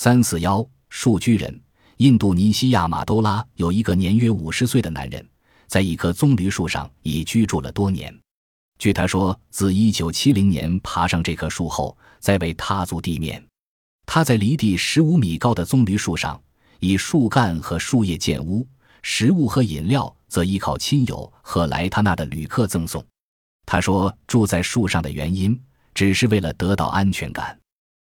三四幺树居人，印度尼西亚马都拉有一个年约五十岁的男人，在一棵棕榈树上已居住了多年。据他说，自一九七零年爬上这棵树后，再未踏足地面。他在离地十五米高的棕榈树上以树干和树叶建屋，食物和饮料则依靠亲友和来他那的旅客赠送。他说，住在树上的原因，只是为了得到安全感。